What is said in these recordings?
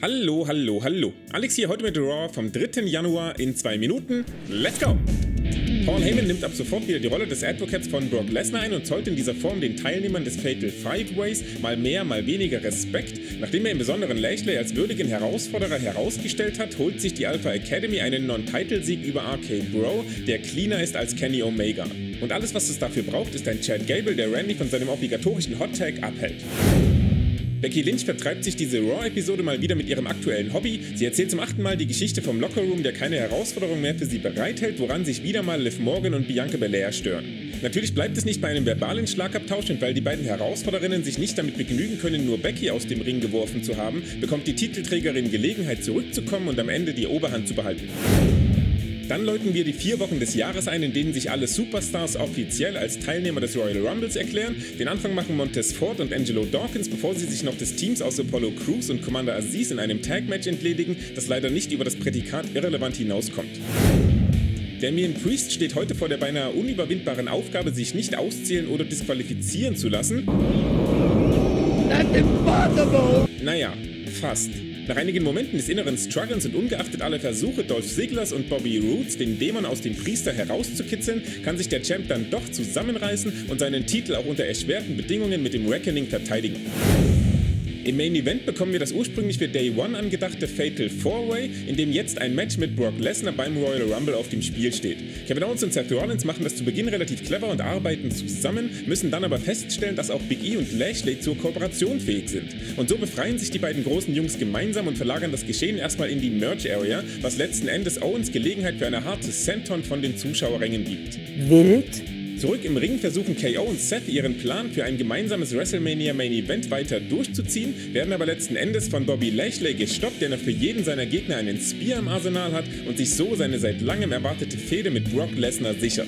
Hallo, hallo, hallo. Alex hier heute mit Raw vom 3. Januar in zwei Minuten. Let's go! Paul Heyman nimmt ab sofort wieder die Rolle des Advocates von Brock Lesnar ein und zollt in dieser Form den Teilnehmern des Fatal Five Ways mal mehr, mal weniger Respekt. Nachdem er im besonderen Lashley als würdigen Herausforderer herausgestellt hat, holt sich die Alpha Academy einen Non-Title-Sieg über RK Bro, der cleaner ist als Kenny Omega. Und alles, was es dafür braucht, ist ein Chad Gable, der Randy von seinem obligatorischen Hot Tag abhält. Becky Lynch vertreibt sich diese Raw-Episode mal wieder mit ihrem aktuellen Hobby. Sie erzählt zum achten Mal die Geschichte vom Lockerroom, der keine Herausforderung mehr für sie bereithält, woran sich wieder mal Liv Morgan und Bianca Belair stören. Natürlich bleibt es nicht bei einem verbalen Schlagabtausch und weil die beiden Herausforderinnen sich nicht damit begnügen können, nur Becky aus dem Ring geworfen zu haben, bekommt die Titelträgerin Gelegenheit zurückzukommen und am Ende die Oberhand zu behalten. Dann läuten wir die vier Wochen des Jahres ein, in denen sich alle Superstars offiziell als Teilnehmer des Royal Rumbles erklären. Den Anfang machen Montez Ford und Angelo Dawkins, bevor sie sich noch des Teams aus Apollo Crews und Commander Aziz in einem Tag-Match entledigen, das leider nicht über das Prädikat irrelevant hinauskommt. Damien Priest steht heute vor der beinahe unüberwindbaren Aufgabe, sich nicht auszählen oder disqualifizieren zu lassen. That's impossible! Naja, fast. Nach einigen Momenten des inneren Struggles und ungeachtet aller Versuche Dolph Ziglers und Bobby Roots, den Dämon aus dem Priester herauszukitzeln, kann sich der Champ dann doch zusammenreißen und seinen Titel auch unter erschwerten Bedingungen mit dem Reckoning verteidigen. Im Main Event bekommen wir das ursprünglich für Day One angedachte Fatal 4-Way, in dem jetzt ein Match mit Brock Lesnar beim Royal Rumble auf dem Spiel steht. Kevin Owens und Seth Rollins machen das zu Beginn relativ clever und arbeiten zusammen, müssen dann aber feststellen, dass auch Big E und Lashley zur Kooperation fähig sind. Und so befreien sich die beiden großen Jungs gemeinsam und verlagern das Geschehen erstmal in die Merch Area, was letzten Endes Owens Gelegenheit für eine harte Senton von den Zuschauerrängen gibt. Wild? Zurück im Ring versuchen KO und Seth ihren Plan für ein gemeinsames WrestleMania Main Event weiter durchzuziehen, werden aber letzten Endes von Bobby Lashley gestoppt, der noch für jeden seiner Gegner einen Spear im Arsenal hat und sich so seine seit langem erwartete Fehde mit Brock Lesnar sichert.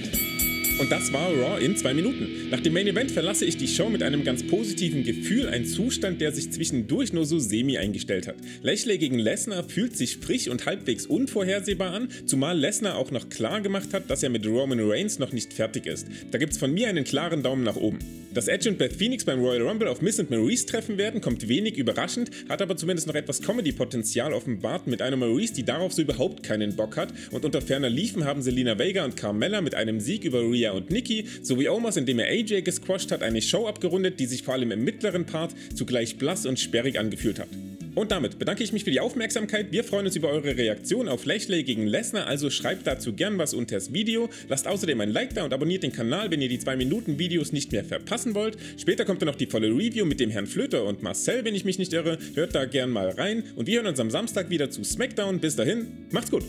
Und das war Raw in zwei Minuten. Nach dem Main Event verlasse ich die Show mit einem ganz positiven Gefühl, ein Zustand, der sich zwischendurch nur so semi eingestellt hat. Lashley gegen Lesnar fühlt sich frisch und halbwegs unvorhersehbar an, zumal Lesnar auch noch klar gemacht hat, dass er mit Roman Reigns noch nicht fertig ist. Da gibt's von mir einen klaren Daumen nach oben. Dass Edge und Beth Phoenix beim Royal Rumble auf Miss und Maurice treffen werden, kommt wenig überraschend, hat aber zumindest noch etwas Comedy-Potenzial offenbart mit einer Maurice, die darauf so überhaupt keinen Bock hat und unter ferner Liefen haben Selina Vega und Carmella mit einem Sieg über Rhea und Nikki sowie Omos, indem er AJ gesquasht hat, eine Show abgerundet, die sich vor allem im mittleren Part zugleich blass und sperrig angefühlt hat. Und damit bedanke ich mich für die Aufmerksamkeit. Wir freuen uns über eure Reaktion auf Lashley gegen Lesnar, also schreibt dazu gern was unter das Video. Lasst außerdem ein Like da und abonniert den Kanal, wenn ihr die 2 Minuten Videos nicht mehr verpassen wollt. Später kommt dann noch die volle Review mit dem Herrn Flöter und Marcel, wenn ich mich nicht irre. Hört da gern mal rein und wir hören uns am Samstag wieder zu SmackDown. Bis dahin, macht's gut!